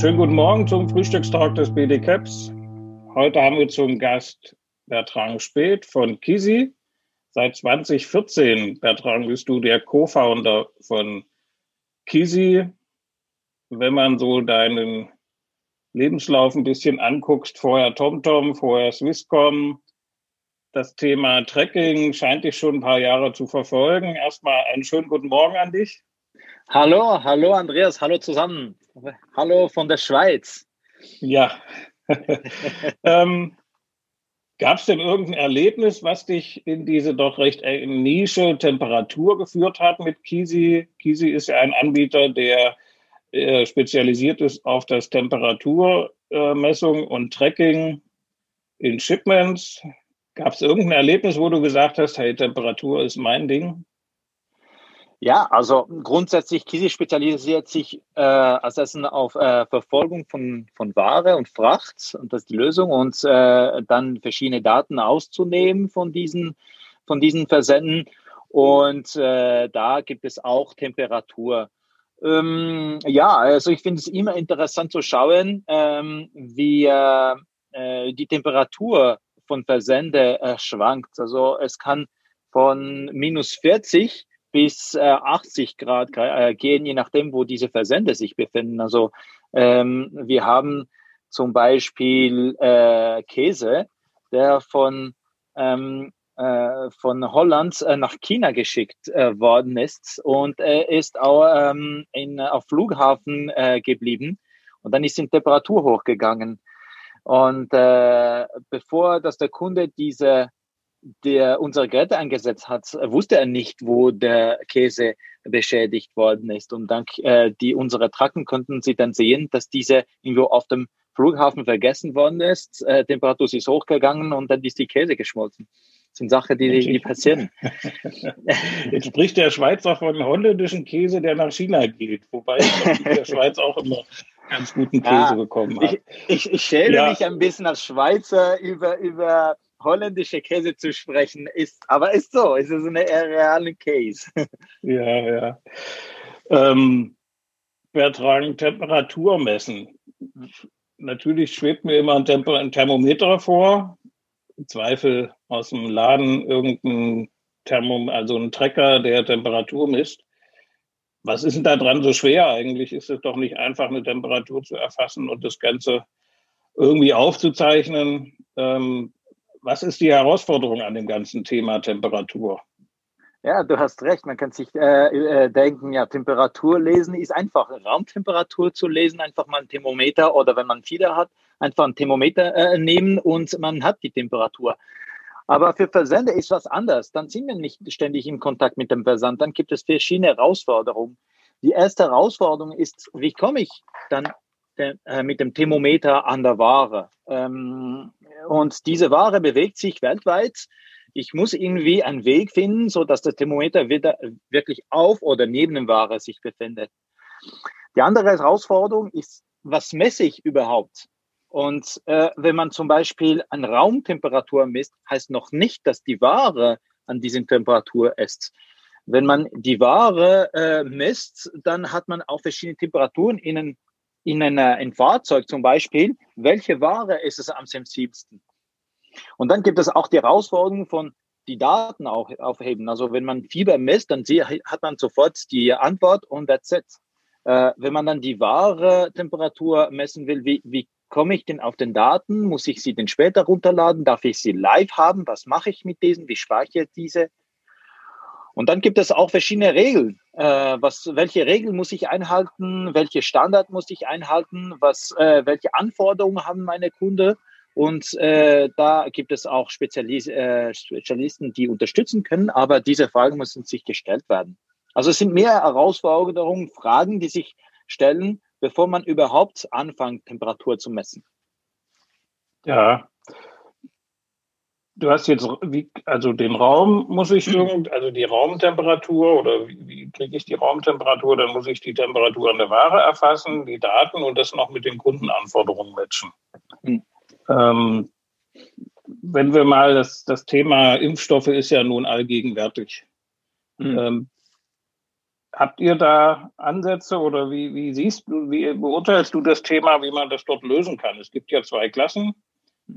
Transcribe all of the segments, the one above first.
Schönen guten Morgen zum Frühstückstalk des BD Caps. Heute haben wir zum Gast Bertrand Speth von Kisi. Seit 2014, Bertrand, bist du der Co-Founder von Kisi. Wenn man so deinen Lebenslauf ein bisschen anguckst, vorher TomTom, vorher Swisscom, das Thema Trekking scheint dich schon ein paar Jahre zu verfolgen. Erstmal einen schönen guten Morgen an dich. Hallo, hallo Andreas, hallo zusammen. Hallo von der Schweiz. Ja. ähm, Gab es denn irgendein Erlebnis, was dich in diese doch recht Nische Temperatur geführt hat mit Kisi? Kisi ist ja ein Anbieter, der äh, spezialisiert ist auf das Temperaturmessung äh, und Tracking in Shipments. Gab es irgendein Erlebnis, wo du gesagt hast, hey, Temperatur ist mein Ding? Ja, also grundsätzlich, Kisi spezialisiert sich äh, als Essen auf äh, Verfolgung von, von Ware und Fracht und das ist die Lösung und äh, dann verschiedene Daten auszunehmen von diesen, von diesen Versenden und äh, da gibt es auch Temperatur. Ähm, ja, also ich finde es immer interessant zu schauen, ähm, wie äh, äh, die Temperatur von Versende äh, schwankt. Also es kann von minus 40 bis äh, 80 Grad äh, gehen, je nachdem, wo diese Versende sich befinden. Also ähm, wir haben zum Beispiel äh, Käse, der von ähm, äh, von Holland äh, nach China geschickt äh, worden ist und ist auch ähm, in, auf Flughafen äh, geblieben und dann ist die Temperatur hochgegangen. Und äh, bevor dass der Kunde diese der unsere Geräte eingesetzt hat, wusste er nicht, wo der Käse beschädigt worden ist. Und dank äh, die unsere Tracken konnten sie dann sehen, dass diese irgendwo auf dem Flughafen vergessen worden ist. Äh, Temperatur ist hochgegangen und dann ist die Käse geschmolzen. Das sind Sachen, die, die passieren. Jetzt spricht der Schweizer von holländischen Käse, der nach China geht, wobei ich der Schweiz auch immer ganz guten Käse ja, bekommen hat. Ich, ich, ich schäme ja. mich ein bisschen als Schweizer über, über holländische Käse zu sprechen, ist, aber ist so, ist so eine reale Case. Ja, ja. Ähm, Bertrand, Temperatur messen. Natürlich schwebt mir immer ein, Temper ein Thermometer vor. Zweifel aus dem Laden irgendein Thermom also ein Trecker, der Temperatur misst. Was ist denn da dran so schwer? Eigentlich ist es doch nicht einfach, eine Temperatur zu erfassen und das Ganze irgendwie aufzuzeichnen. Ähm, was ist die Herausforderung an dem ganzen Thema Temperatur? Ja, du hast recht. Man kann sich äh, äh, denken, ja, Temperatur lesen ist einfach. Raumtemperatur zu lesen, einfach mal ein Thermometer oder wenn man Fieder hat, einfach ein Thermometer äh, nehmen und man hat die Temperatur. Aber für Versender ist was anders. Dann sind wir nicht ständig in Kontakt mit dem Versand. Dann gibt es verschiedene Herausforderungen. Die erste Herausforderung ist, wie komme ich dann äh, mit dem Thermometer an der Ware? Ähm, und diese Ware bewegt sich weltweit. Ich muss irgendwie einen Weg finden, so dass das Thermometer wieder wirklich auf oder neben dem Ware sich befindet. Die andere Herausforderung ist, was messe ich überhaupt? Und äh, wenn man zum Beispiel an Raumtemperatur misst, heißt noch nicht, dass die Ware an dieser Temperatur ist. Wenn man die Ware äh, misst, dann hat man auch verschiedene Temperaturen in, in einer, ein Fahrzeug zum Beispiel. Welche Ware ist es am sensibelsten? Und dann gibt es auch die Herausforderung von die Daten auch aufheben. Also wenn man Fieber misst, dann hat man sofort die Antwort und that's it. Äh, wenn man dann die wahre Temperatur messen will, wie, wie komme ich denn auf den Daten? Muss ich sie denn später runterladen? Darf ich sie live haben? Was mache ich mit diesen? Wie speichere ich diese? Und dann gibt es auch verschiedene Regeln. Äh, was, welche Regeln muss ich einhalten? Welche Standard muss ich einhalten? Was, äh, welche Anforderungen haben meine Kunden? Und äh, da gibt es auch Spezialis äh, Spezialisten, die unterstützen können, aber diese Fragen müssen sich gestellt werden. Also es sind mehr Herausforderungen, Fragen, die sich stellen, bevor man überhaupt anfängt, Temperatur zu messen. Ja. Du hast jetzt, wie, also den Raum muss ich irgend, also die Raumtemperatur oder wie, wie kriege ich die Raumtemperatur, dann muss ich die Temperatur an der Ware erfassen, die Daten und das noch mit den Kundenanforderungen matchen. Hm. Ähm, wenn wir mal das, das Thema Impfstoffe ist ja nun allgegenwärtig. Mhm. Ähm, Habt ihr da Ansätze oder wie, wie siehst du, wie beurteilst du das Thema, wie man das dort lösen kann? Es gibt ja zwei Klassen.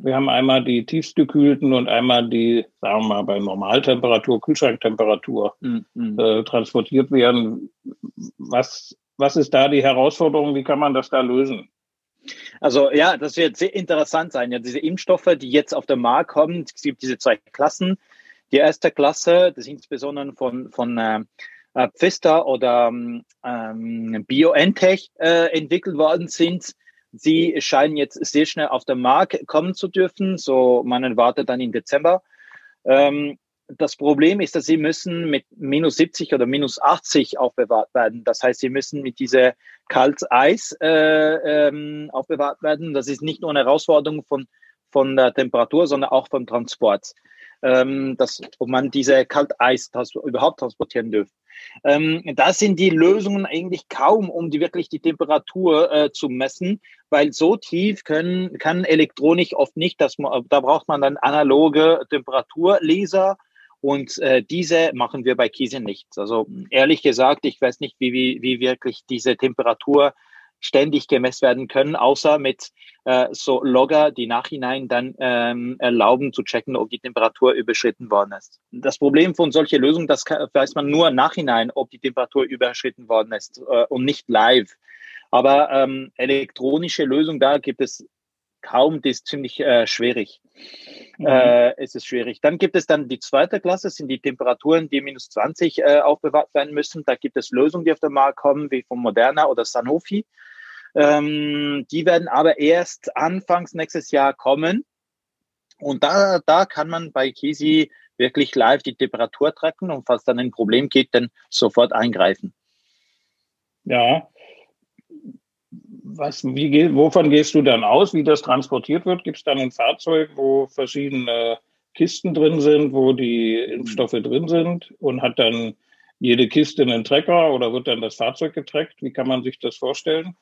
Wir haben einmal die tiefstgekühlten und einmal die, sagen wir mal, bei Normaltemperatur, Kühlschranktemperatur mhm. äh, transportiert werden. Was, was ist da die Herausforderung? Wie kann man das da lösen? Also ja, das wird sehr interessant sein. Ja, diese Impfstoffe, die jetzt auf den Markt kommen, es gibt diese zwei Klassen. Die erste Klasse, das ist insbesondere von, von äh Pfister oder ähm, BioNTech äh, entwickelt worden sind. Sie scheinen jetzt sehr schnell auf den Markt kommen zu dürfen. So, man erwartet dann im Dezember. Ähm, das Problem ist, dass sie müssen mit minus 70 oder minus 80 aufbewahrt werden. Das heißt, sie müssen mit dieser Kalteis äh, ähm, aufbewahrt werden. Das ist nicht nur eine Herausforderung von, von der Temperatur, sondern auch vom Transport, ähm, dass, ob man diese Kalteis überhaupt transportieren dürfte. Ähm, da sind die Lösungen eigentlich kaum, um die wirklich die Temperatur äh, zu messen, weil so tief können, kann Elektronik oft nicht, man, da braucht man dann analoge Temperaturleser und äh, diese machen wir bei Kiese nicht. Also ehrlich gesagt, ich weiß nicht, wie, wie, wie wirklich diese Temperatur ständig gemessen werden können, außer mit äh, so Logger, die nachhinein dann ähm, erlauben zu checken, ob die Temperatur überschritten worden ist. Das Problem von solcher Lösungen, das kann, weiß man nur nachhinein, ob die Temperatur überschritten worden ist äh, und nicht live. Aber ähm, elektronische Lösung, da gibt es kaum, das ist ziemlich äh, schwierig. Mhm. Äh, es ist schwierig. Dann gibt es dann die zweite Klasse, sind die Temperaturen, die minus 20 äh, aufbewahrt werden müssen. Da gibt es Lösungen, die auf den Markt kommen, wie von Moderna oder Sanofi. Ähm, die werden aber erst anfangs nächstes Jahr kommen. Und da, da kann man bei Kisi wirklich live die Temperatur tracken und falls dann ein Problem gibt, dann sofort eingreifen. Ja, was, wie, wovon gehst du dann aus, wie das transportiert wird? Gibt es dann ein Fahrzeug, wo verschiedene Kisten drin sind, wo die Impfstoffe drin sind und hat dann jede Kiste einen Trecker oder wird dann das Fahrzeug getrackt? Wie kann man sich das vorstellen?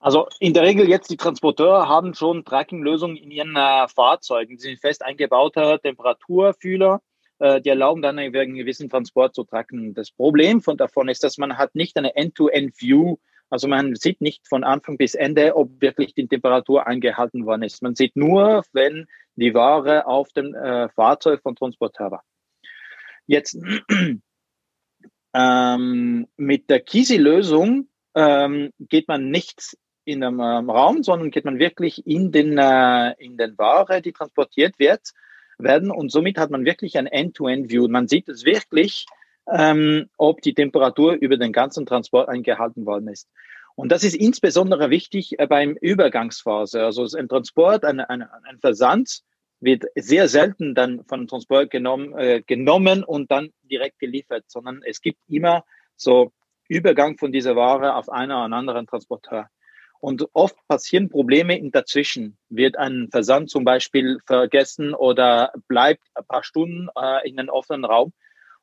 Also in der Regel jetzt die Transporteure haben schon Tracking-Lösungen in ihren äh, Fahrzeugen. Die sind fest eingebauter Temperaturfühler, äh, die erlauben dann einen gewissen Transport zu tracken. Das Problem von davon ist, dass man hat nicht eine End-to-End-View also man sieht nicht von Anfang bis Ende, ob wirklich die Temperatur eingehalten worden ist. Man sieht nur, wenn die Ware auf dem äh, Fahrzeug von Transporteur war. Jetzt ähm, mit der Kisi-Lösung ähm, geht man nicht in einem ähm, Raum, sondern geht man wirklich in den, äh, in den Ware, die transportiert wird, werden und somit hat man wirklich ein End-to-End-View. Man sieht es wirklich, ähm, ob die Temperatur über den ganzen Transport eingehalten worden ist. Und das ist insbesondere wichtig äh, beim Übergangsphase. Also ein Transport, ein, ein, ein Versand wird sehr selten dann von Transport genommen, äh, genommen und dann direkt geliefert, sondern es gibt immer so Übergang von dieser Ware auf einen oder anderen Transporteur. Und oft passieren Probleme in dazwischen. Wird ein Versand zum Beispiel vergessen oder bleibt ein paar Stunden äh, in einem offenen Raum.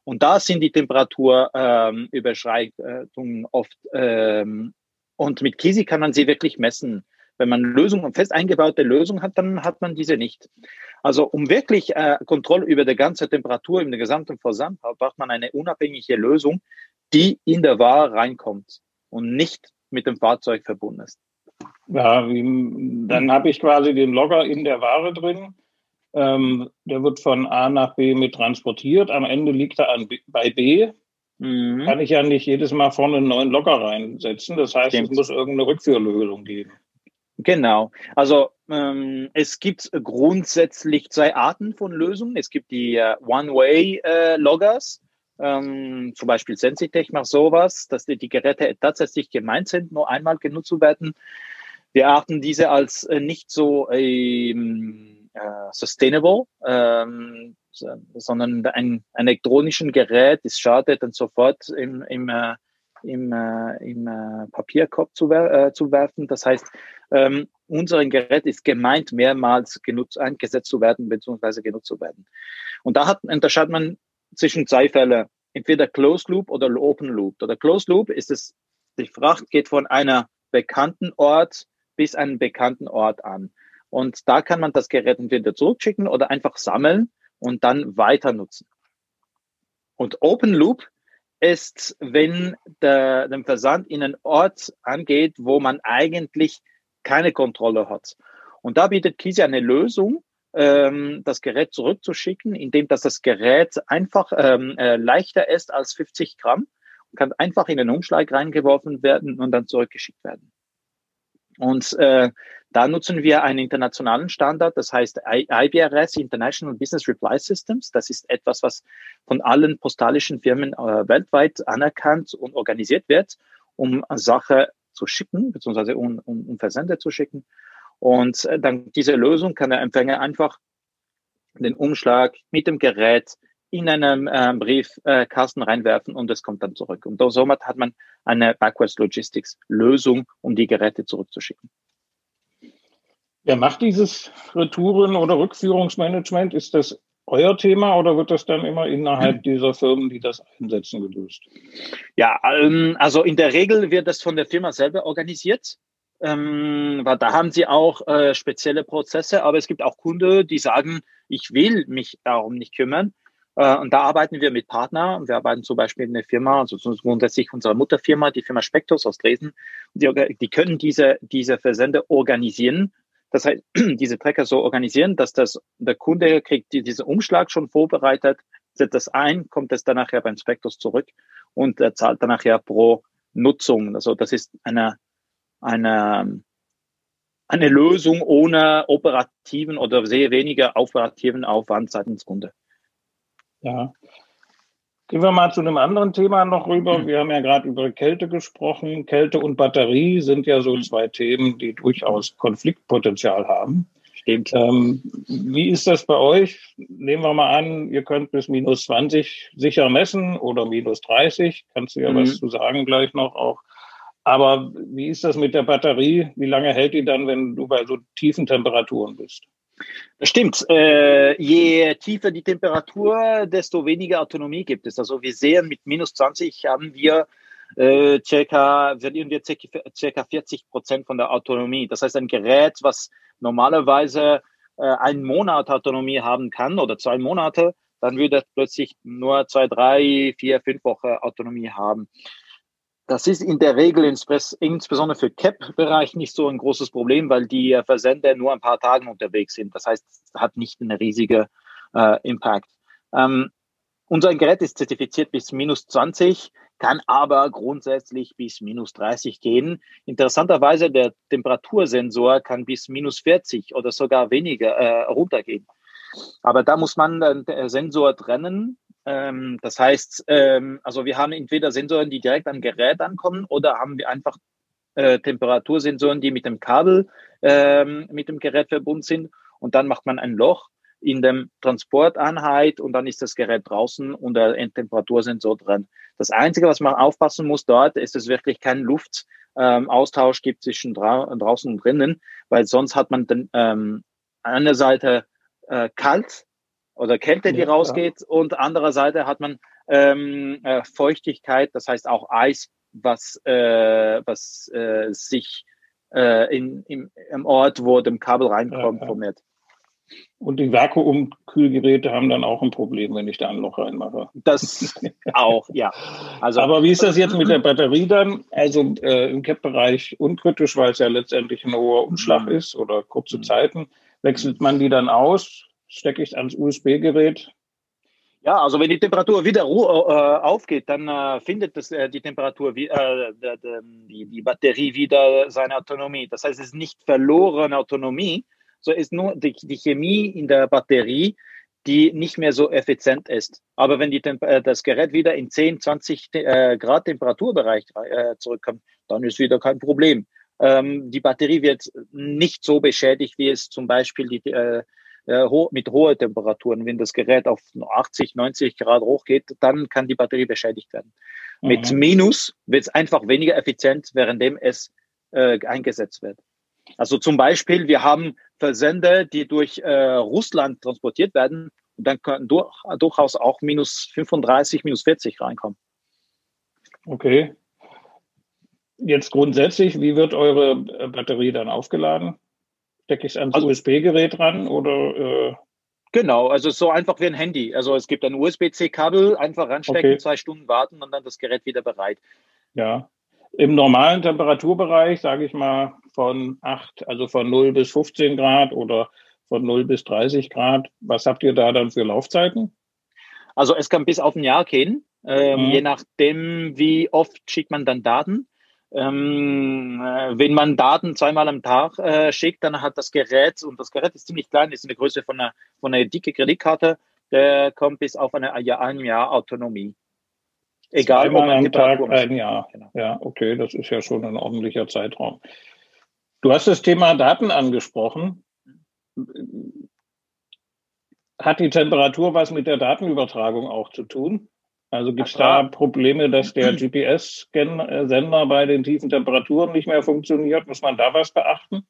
Und da sind die Temperaturüberschreitungen ähm, oft. Ähm, und mit Kisi kann man sie wirklich messen. Wenn man Lösungen, fest eingebaute Lösungen hat, dann hat man diese nicht. Also um wirklich äh, Kontrolle über die ganze Temperatur im gesamten Versand braucht man eine unabhängige Lösung, die in der Ware reinkommt und nicht mit dem Fahrzeug verbunden ist. Ja, dann habe ich quasi den Logger in der Ware drin ähm, der wird von A nach B mit transportiert. Am Ende liegt er an B, bei B. Mhm. Kann ich ja nicht jedes Mal vorne einen neuen Locker reinsetzen. Das heißt, Stimmt. es muss irgendeine Rückführlösung geben. Genau. Also ähm, es gibt grundsätzlich zwei Arten von Lösungen. Es gibt die äh, One-Way-Loggers. Äh, ähm, zum Beispiel Sensitech macht sowas, dass die, die, Geräte tatsächlich gemeint sind, nur einmal genutzt zu werden. Wir achten diese als äh, nicht so ähm, äh, sustainable, ähm, sondern ein, ein elektronischen Gerät ist schade, dann sofort im, im, äh, im, äh, im äh, Papierkorb zu, wer zu werfen. Das heißt, ähm, unser Gerät ist gemeint, mehrmals genutzt, eingesetzt zu werden, beziehungsweise genutzt zu werden. Und da hat, unterscheidet man zwischen zwei Fällen, entweder Closed Loop oder Open Loop. Oder Closed Loop ist es, die Fracht geht von einer bekannten Ort bis einen bekannten Ort an. Und da kann man das Gerät entweder zurückschicken oder einfach sammeln und dann weiter nutzen. Und Open Loop ist, wenn der, der Versand in einen Ort angeht, wo man eigentlich keine Kontrolle hat. Und da bietet Kisi eine Lösung, ähm, das Gerät zurückzuschicken, indem dass das Gerät einfach ähm, äh, leichter ist als 50 Gramm und kann einfach in den Umschlag reingeworfen werden und dann zurückgeschickt werden. Und äh, da nutzen wir einen internationalen Standard, das heißt IBRS, International Business Reply Systems. Das ist etwas, was von allen postalischen Firmen äh, weltweit anerkannt und organisiert wird, um Sache zu schicken, beziehungsweise um, um, um Versende zu schicken. Und äh, dann diese Lösung kann der Empfänger einfach den Umschlag mit dem Gerät in einen äh, Briefkasten äh, reinwerfen und es kommt dann zurück. Und somit hat man eine Backwards Logistics Lösung, um die Geräte zurückzuschicken. Wer macht dieses Retouren- oder Rückführungsmanagement? Ist das euer Thema oder wird das dann immer innerhalb dieser Firmen, die das einsetzen, gelöst? Ja, ähm, also in der Regel wird das von der Firma selber organisiert. Ähm, weil da haben sie auch äh, spezielle Prozesse, aber es gibt auch Kunden, die sagen, ich will mich darum nicht kümmern. Äh, und da arbeiten wir mit Partnern. Wir arbeiten zum Beispiel in der Firma, also grundsätzlich unsere Mutterfirma, die Firma Spectos aus Dresden. Die, die können diese, diese Versende organisieren. Das heißt, diese Trecker so organisieren, dass das, der Kunde kriegt diesen Umschlag schon vorbereitet, setzt das ein, kommt es dann nachher beim Spectos zurück und er zahlt dann nachher pro Nutzung. Also das ist eine, eine, eine Lösung ohne operativen oder sehr weniger operativen Aufwand seitens Kunde. Ja. Gehen wir mal zu einem anderen Thema noch rüber. Mhm. Wir haben ja gerade über Kälte gesprochen. Kälte und Batterie sind ja so zwei Themen, die durchaus Konfliktpotenzial haben. Stimmt. Ähm, wie ist das bei euch? Nehmen wir mal an, ihr könnt bis minus 20 sicher messen oder minus 30. Kannst du ja mhm. was zu sagen gleich noch auch. Aber wie ist das mit der Batterie? Wie lange hält die dann, wenn du bei so tiefen Temperaturen bist? Das stimmt. Äh, je tiefer die Temperatur, desto weniger Autonomie gibt es. Also wir sehen, mit minus 20 haben wir äh, circa, verlieren wir circa 40 Prozent von der Autonomie. Das heißt, ein Gerät, was normalerweise äh, einen Monat Autonomie haben kann oder zwei Monate, dann würde es plötzlich nur zwei, drei, vier, fünf Wochen Autonomie haben. Das ist in der Regel insbesondere für CAP-Bereich nicht so ein großes Problem, weil die Versender nur ein paar Tage unterwegs sind. Das heißt, es hat nicht eine riesige äh, Impact. Ähm, unser Gerät ist zertifiziert bis minus 20, kann aber grundsätzlich bis minus 30 gehen. Interessanterweise, der Temperatursensor kann bis minus 40 oder sogar weniger äh, runtergehen. Aber da muss man den Sensor trennen ähm, das heißt, ähm, also wir haben entweder Sensoren, die direkt am Gerät ankommen, oder haben wir einfach äh, Temperatursensoren, die mit dem Kabel ähm, mit dem Gerät verbunden sind. Und dann macht man ein Loch in dem Transporteinheit und dann ist das Gerät draußen und der Temperatursensor drin. Das Einzige, was man aufpassen muss dort, ist es wirklich kein Luftaustausch ähm, gibt zwischen dra draußen und drinnen, weil sonst hat man dann ähm, an der Seite äh, kalt oder Kälte, die ja, rausgeht. Ja. Und andererseits hat man ähm, äh, Feuchtigkeit, das heißt auch Eis, was, äh, was äh, sich äh, in, im, im Ort, wo dem Kabel reinkommt, ja, formiert. Und die Vakuumkühlgeräte haben dann auch ein Problem, wenn ich da ein Loch reinmache. Das auch, ja. Also, Aber wie ist das jetzt mit der Batterie dann? Also äh, im CAP-Bereich unkritisch, weil es ja letztendlich ein hoher Umschlag mhm. ist oder kurze mhm. Zeiten. Wechselt man die dann aus? Stecke ich ans USB-Gerät. Ja, also wenn die Temperatur wieder äh, aufgeht, dann äh, findet das, äh, die Temperatur, die, die Batterie wieder seine Autonomie. Das heißt, es ist nicht verlorene Autonomie, so ist nur die, die Chemie in der Batterie, die nicht mehr so effizient ist. Aber wenn die das Gerät wieder in 10, 20 äh, Grad Temperaturbereich zurückkommt, dann ist wieder kein Problem. Ähm, die Batterie wird nicht so beschädigt, wie es zum Beispiel die ho mit hohen Temperaturen, wenn das Gerät auf 80, 90 Grad hochgeht, dann kann die Batterie beschädigt werden. Mhm. Mit Minus wird es einfach weniger effizient, währenddem es äh, eingesetzt wird. Also zum Beispiel, wir haben Versender, die durch äh, Russland transportiert werden und dann können durch, durchaus auch minus 35, minus 40 reinkommen. Okay. Jetzt grundsätzlich, wie wird eure äh, Batterie dann aufgeladen? Stecke ich es ans also, USB-Gerät ran oder? Äh Genau, also so einfach wie ein Handy. Also es gibt ein USB-C-Kabel, einfach ranstecken, okay. zwei Stunden warten und dann das Gerät wieder bereit. Ja. Im normalen Temperaturbereich, sage ich mal, von 8, also von 0 bis 15 Grad oder von 0 bis 30 Grad, was habt ihr da dann für Laufzeiten? Also es kann bis auf ein Jahr gehen, ähm, mhm. je nachdem, wie oft schickt man dann Daten. Ähm, äh, wenn man Daten zweimal am Tag äh, schickt, dann hat das Gerät, und das Gerät ist ziemlich klein, ist in der Größe von einer, von einer dicke Kreditkarte, der kommt bis auf eine, ja, ein Jahr Autonomie. Egal, Zweimal am Tag ein Jahr. Genau. Ja, okay, das ist ja schon ein ordentlicher Zeitraum. Du hast das Thema Daten angesprochen. Hat die Temperatur was mit der Datenübertragung auch zu tun? Also gibt es da Probleme, dass der GPS-Sender bei den tiefen Temperaturen nicht mehr funktioniert? Muss man da was beachten?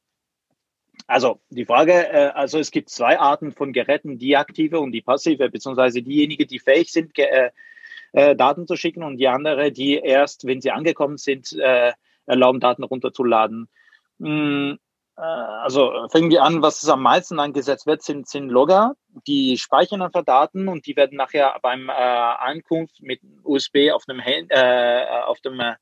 Also die Frage, äh, also es gibt zwei Arten von Geräten, die aktive und die passive, beziehungsweise diejenigen, die fähig sind, äh, äh, Daten zu schicken und die andere, die erst, wenn sie angekommen sind, erlauben, Daten runterzuladen. Äh, also fangen wir an, was am meisten eingesetzt wird, sind, sind Logger. Die speichern einfach Daten und die werden nachher beim äh, Ankunft mit USB auf dem, äh, auf dem, äh,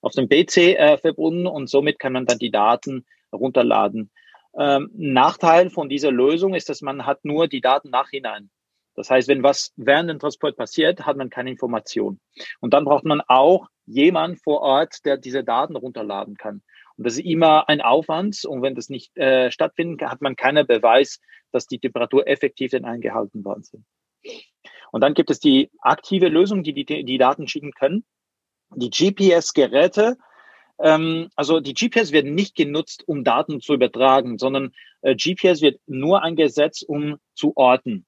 auf dem PC äh, verbunden und somit kann man dann die Daten runterladen. Ähm, Nachteil von dieser Lösung ist, dass man hat nur die Daten nachhinein. Das heißt, wenn was während dem Transport passiert, hat man keine Information. Und dann braucht man auch jemand vor Ort, der diese Daten runterladen kann. Und das ist immer ein Aufwand. Und wenn das nicht äh, stattfindet, hat man keinen Beweis, dass die Temperatur effektiv denn eingehalten worden sind. Und dann gibt es die aktive Lösung, die die, die Daten schicken können. Die GPS-Geräte, ähm, also die GPS werden nicht genutzt, um Daten zu übertragen, sondern äh, GPS wird nur eingesetzt, um zu orten.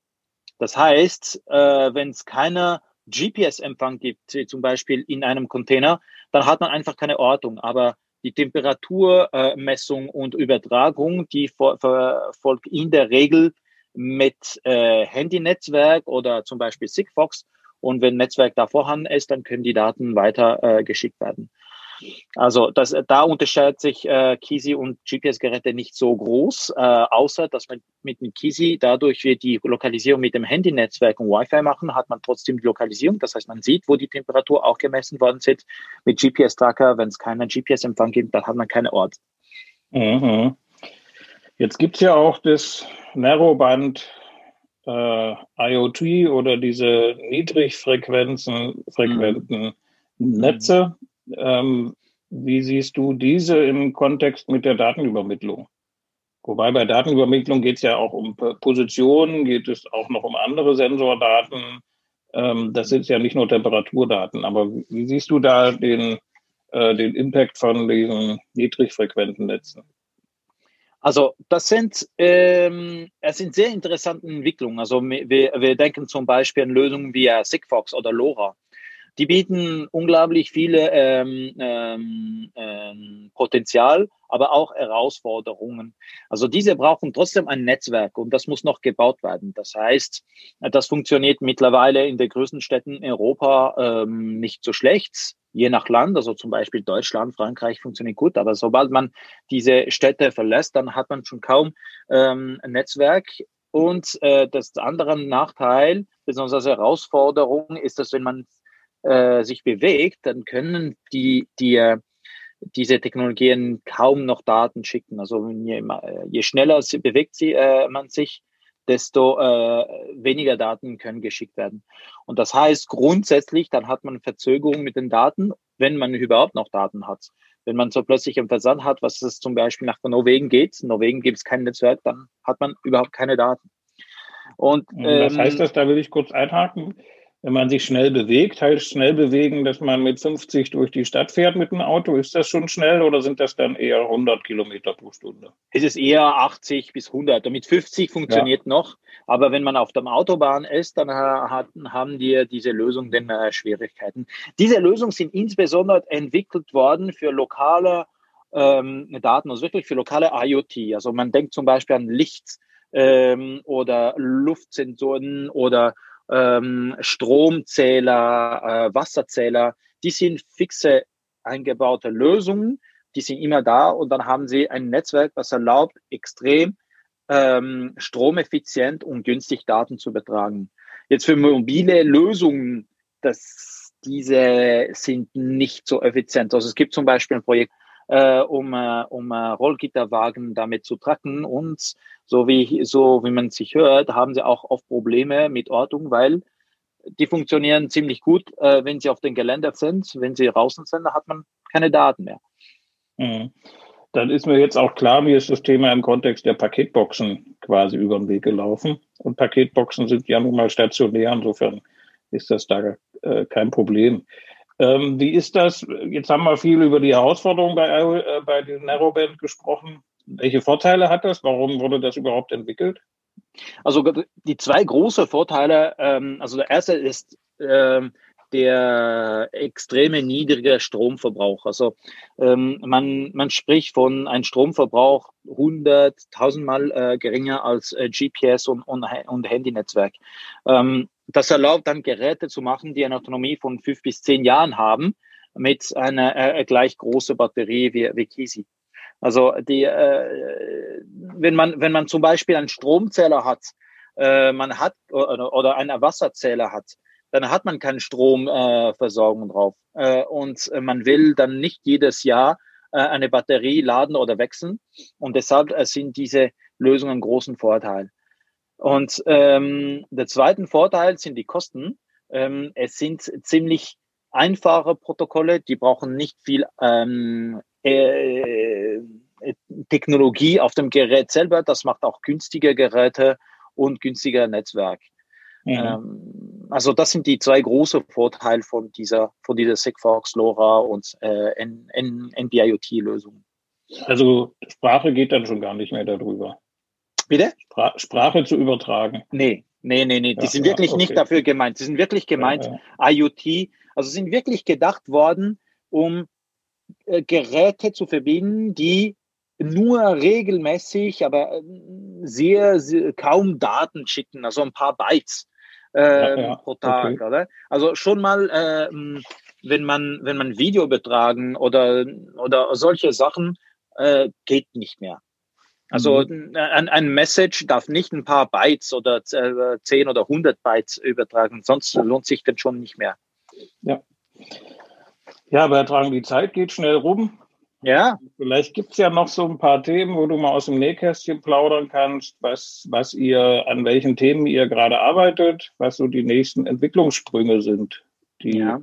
Das heißt, äh, wenn es keine GPS-Empfang gibt, zum Beispiel in einem Container, dann hat man einfach keine Ortung. Aber die Temperaturmessung und Übertragung, die folgt in der Regel mit äh, Handynetzwerk oder zum Beispiel Sigfox. Und wenn Netzwerk da vorhanden ist, dann können die Daten weiter äh, geschickt werden. Also das, da unterscheidet sich äh, Kisi und GPS-Geräte nicht so groß, äh, außer dass man mit, mit Kisi dadurch wir die Lokalisierung mit dem Handynetzwerk und Wi-Fi machen, hat man trotzdem die Lokalisierung. Das heißt, man sieht, wo die Temperatur auch gemessen worden sind. Mit GPS-Tracker, wenn es keinen GPS-Empfang gibt, dann hat man keine Ort. Mhm. Jetzt gibt es ja auch das Narrowband äh, IoT oder diese Niedrigfrequenzen, frequenten mhm. Netze. Ähm, wie siehst du diese im Kontext mit der Datenübermittlung? Wobei bei Datenübermittlung geht es ja auch um Positionen, geht es auch noch um andere Sensordaten. Ähm, das sind ja nicht nur Temperaturdaten. Aber wie siehst du da den, äh, den Impact von diesen niedrigfrequenten Netzen? Also das sind, ähm, es sind sehr interessante Entwicklungen. Also wir, wir denken zum Beispiel an Lösungen wie Sigfox oder LoRa. Die bieten unglaublich viele ähm, ähm, ähm, Potenzial, aber auch Herausforderungen. Also diese brauchen trotzdem ein Netzwerk und das muss noch gebaut werden. Das heißt, das funktioniert mittlerweile in den größten Städten in Europa ähm, nicht so schlecht je nach Land, also zum Beispiel Deutschland, Frankreich funktioniert gut, aber sobald man diese Städte verlässt, dann hat man schon kaum ähm, ein Netzwerk. Und äh, das andere Nachteil, beziehungsweise Herausforderung ist, dass wenn man äh, sich bewegt, dann können die, äh, diese Technologien kaum noch Daten schicken. Also je, je schneller sie, bewegt sie, äh, man sich, desto äh, weniger Daten können geschickt werden. Und das heißt grundsätzlich, dann hat man Verzögerung mit den Daten, wenn man überhaupt noch Daten hat. Wenn man so plötzlich einen Versand hat, was es zum Beispiel nach Norwegen geht, in Norwegen gibt es kein Netzwerk, dann hat man überhaupt keine Daten. Und ähm, was heißt das? Da will ich kurz einhaken wenn man sich schnell bewegt, heißt schnell bewegen, dass man mit 50 durch die Stadt fährt mit dem Auto. Ist das schon schnell oder sind das dann eher 100 Kilometer pro Stunde? Es ist eher 80 bis 100. Mit 50 funktioniert ja. noch. Aber wenn man auf der Autobahn ist, dann hat, haben die diese Lösung denn äh, Schwierigkeiten. Diese Lösungen sind insbesondere entwickelt worden für lokale ähm, Daten, also wirklich für lokale IoT. Also man denkt zum Beispiel an Licht ähm, oder Luftsensoren oder ähm, Stromzähler, äh, Wasserzähler, die sind fixe eingebaute Lösungen, die sind immer da und dann haben sie ein Netzwerk, was erlaubt, extrem ähm, stromeffizient und günstig Daten zu betragen. Jetzt für mobile Lösungen, das, diese sind nicht so effizient. Also es gibt zum Beispiel ein Projekt, äh, um, äh, um äh, Rollgitterwagen damit zu tracken und so wie, so wie man sich hört, haben sie auch oft Probleme mit Ortung, weil die funktionieren ziemlich gut, äh, wenn sie auf dem Gelände sind. Wenn sie draußen sind, dann hat man keine Daten mehr. Mhm. Dann ist mir jetzt auch klar, mir ist das Thema im Kontext der Paketboxen quasi über den Weg gelaufen. Und Paketboxen sind ja nun mal stationär, insofern ist das da äh, kein Problem. Ähm, wie ist das? Jetzt haben wir viel über die Herausforderungen bei, äh, bei den Narrowband gesprochen. Welche Vorteile hat das? Warum wurde das überhaupt entwickelt? Also die zwei große Vorteile, ähm, also der erste ist ähm, der extreme niedrige Stromverbrauch. Also ähm, man, man spricht von einem Stromverbrauch 100, 1000 Mal äh, geringer als äh, GPS und, und, und Handynetzwerk. Ähm, das erlaubt dann Geräte zu machen, die eine Autonomie von fünf bis zehn Jahren haben, mit einer äh, gleich großen Batterie wie, wie Kisi. Also die, äh, wenn man wenn man zum Beispiel einen Stromzähler hat, äh, man hat oder, oder einen Wasserzähler hat, dann hat man keine Stromversorgung äh, drauf äh, und man will dann nicht jedes Jahr äh, eine Batterie laden oder wechseln und deshalb äh, sind diese Lösungen großen Vorteil. Und ähm, der zweite Vorteil sind die Kosten. Ähm, es sind ziemlich einfache Protokolle, die brauchen nicht viel ähm, äh, Technologie auf dem Gerät selber. Das macht auch günstige Geräte und günstiger Netzwerk. Mhm. Ähm, also das sind die zwei großen Vorteile von dieser von dieser Sigfox, LoRa und äh, NB-IoT-Lösung. Also Sprache geht dann schon gar nicht mehr darüber. Bitte? Spra Sprache zu übertragen. Nee, nee, nee, nee. Die ja, sind wirklich ja, okay. nicht dafür gemeint. Die sind wirklich gemeint, ja, IoT, also sind wirklich gedacht worden, um äh, Geräte zu verbinden, die nur regelmäßig, aber äh, sehr, sehr kaum Daten schicken, also ein paar Bytes äh, pro Tag, okay. oder? Also schon mal, äh, wenn man wenn man Video betragen oder oder solche Sachen äh, geht nicht mehr. Also mhm. ein, ein Message darf nicht ein paar Bytes oder 10 oder 100 Bytes übertragen, sonst lohnt sich das schon nicht mehr. Ja. Ja, Bertrand, die Zeit geht schnell rum. Ja. Vielleicht gibt es ja noch so ein paar Themen, wo du mal aus dem Nähkästchen plaudern kannst, was, was ihr, an welchen Themen ihr gerade arbeitet, was so die nächsten Entwicklungssprünge sind, die ja.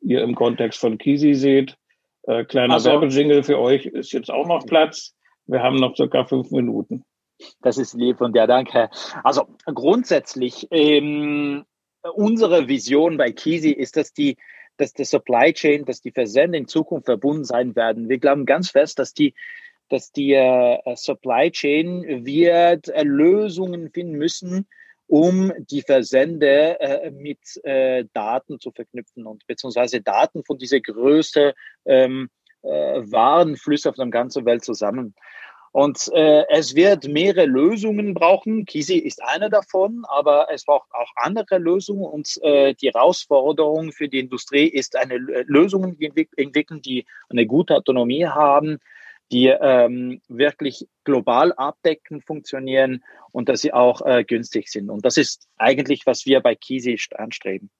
ihr im Kontext von Kisi seht. Äh, kleiner also, Werbejingle für euch ist jetzt auch noch Platz. Wir haben noch circa fünf Minuten. Das ist lieb und ja, danke. Also grundsätzlich, ähm, unsere Vision bei Kisi ist, dass die dass der Supply Chain, dass die Versände in Zukunft verbunden sein werden. Wir glauben ganz fest, dass die dass die äh, Supply Chain wird äh, Lösungen finden müssen, um die Versende äh, mit äh, Daten zu verknüpfen und beziehungsweise Daten von dieser Größe ähm, äh, Warenflüsse auf der ganzen Welt zusammen. Und äh, es wird mehrere Lösungen brauchen. Kisi ist eine davon, aber es braucht auch andere Lösungen. Und äh, die Herausforderung für die Industrie ist, eine Lösung entwickeln, die eine gute Autonomie haben, die ähm, wirklich global abdeckend funktionieren und dass sie auch äh, günstig sind. Und das ist eigentlich, was wir bei Kisi anstreben.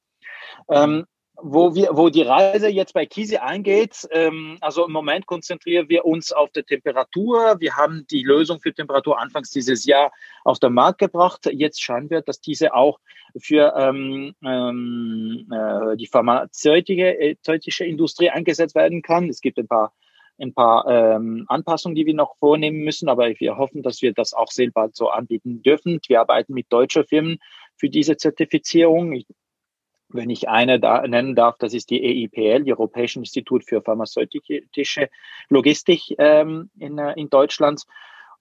Ähm, wo wir, wo die Reise jetzt bei Kisi eingeht, ähm, also im Moment konzentrieren wir uns auf die Temperatur. Wir haben die Lösung für Temperatur anfangs dieses Jahr auf den Markt gebracht. Jetzt schauen wir, dass diese auch für ähm, ähm, äh, die pharmazeutische Industrie eingesetzt werden kann. Es gibt ein paar ein paar ähm, Anpassungen, die wir noch vornehmen müssen, aber wir hoffen, dass wir das auch sehr bald so anbieten dürfen. Wir arbeiten mit deutschen Firmen für diese Zertifizierung. Ich wenn ich eine da nennen darf, das ist die EIPL, die Europäische Institut für pharmazeutische Logistik ähm, in, äh, in Deutschland,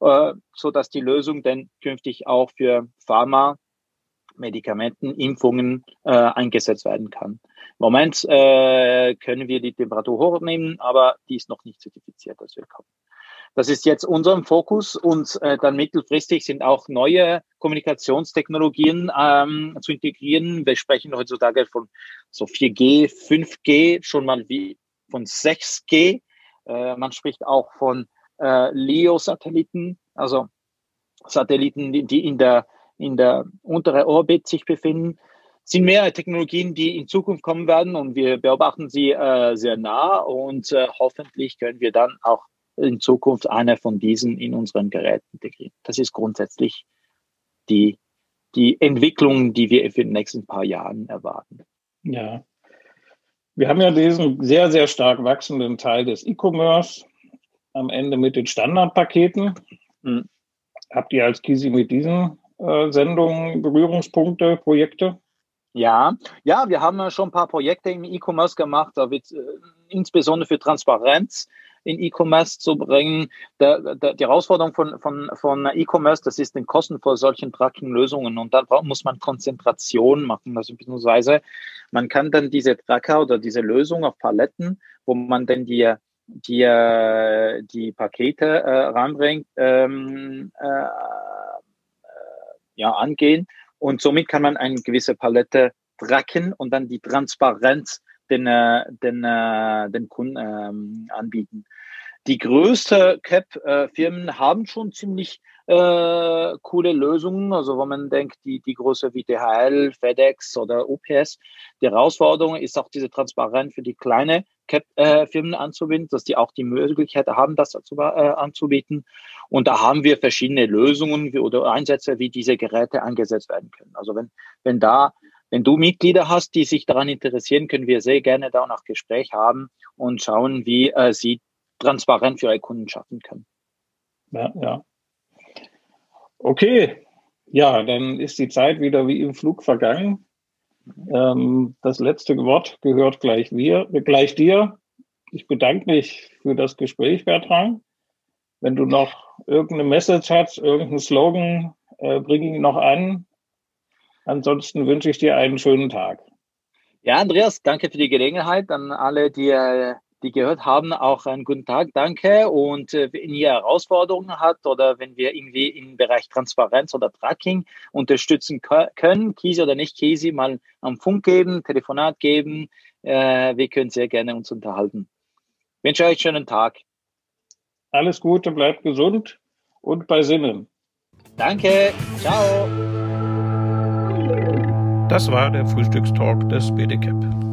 äh, so dass die Lösung dann künftig auch für Pharma, Medikamenten, Impfungen äh, eingesetzt werden kann. Im Moment äh, können wir die Temperatur hochnehmen, aber die ist noch nicht zertifiziert, das wird kommen. Das ist jetzt unser Fokus und äh, dann mittelfristig sind auch neue Kommunikationstechnologien ähm, zu integrieren. Wir sprechen heutzutage von so 4G, 5G, schon mal wie von 6G. Äh, man spricht auch von äh, LEO-Satelliten, also Satelliten, die in der, in der unteren Orbit sich befinden, sind mehr Technologien, die in Zukunft kommen werden und wir beobachten sie äh, sehr nah und äh, hoffentlich können wir dann auch in Zukunft eine von diesen in unseren Geräten integrieren. Das ist grundsätzlich die, die Entwicklung, die wir für die nächsten paar Jahren erwarten. Ja. Wir haben ja diesen sehr, sehr stark wachsenden Teil des E-Commerce am Ende mit den Standardpaketen. Mhm. Habt ihr als Kisi mit diesen äh, Sendungen Berührungspunkte, Projekte? Ja, ja, wir haben schon ein paar Projekte im E-Commerce gemacht, da wird, äh, insbesondere für Transparenz in E-Commerce zu bringen. Der, der, die Herausforderung von, von, von E-Commerce, das ist den Kosten vor solchen Tracking-Lösungen und da muss man Konzentration machen, also beziehungsweise man kann dann diese Tracker oder diese Lösung auf Paletten, wo man dann die die, die Pakete äh, ranbringt, ähm, äh, äh, ja, angehen. Und somit kann man eine gewisse Palette tracken und dann die Transparenz den, äh, den, äh, den Kunden ähm, anbieten. Die größten Cap-Firmen haben schon ziemlich äh, coole Lösungen. Also wenn man denkt, die, die große wie DHL, FedEx oder UPS, die Herausforderung ist auch diese Transparenz für die kleine Cap-Firmen äh, anzubieten, dass die auch die Möglichkeit haben, das dazu, äh, anzubieten. Und da haben wir verschiedene Lösungen wie, oder Einsätze, wie diese Geräte eingesetzt werden können. Also wenn, wenn da wenn du Mitglieder hast, die sich daran interessieren, können wir sehr gerne da noch Gespräch haben und schauen, wie äh, sie transparent für ihre Kunden schaffen können. Ja, ja. Okay, ja, dann ist die Zeit wieder wie im Flug vergangen. Ähm, das letzte Wort gehört gleich, wir, gleich dir. Ich bedanke mich für das Gespräch, Bertrand. Wenn du noch irgendeine Message hast, irgendeinen Slogan, äh, bring ihn noch an. Ansonsten wünsche ich dir einen schönen Tag. Ja, Andreas, danke für die Gelegenheit. An alle, die äh, die gehört haben, auch einen guten Tag, danke. Und äh, wenn ihr Herausforderungen habt oder wenn wir irgendwie im Bereich Transparenz oder Tracking unterstützen können, Kisi oder nicht Kisi, mal am Funk geben, Telefonat geben. Äh, wir können sehr gerne uns unterhalten. Ich wünsche euch einen schönen Tag. Alles Gute, bleibt gesund und bei Sinnen. Danke, ciao. Das war der Frühstückstalk des BDCAP.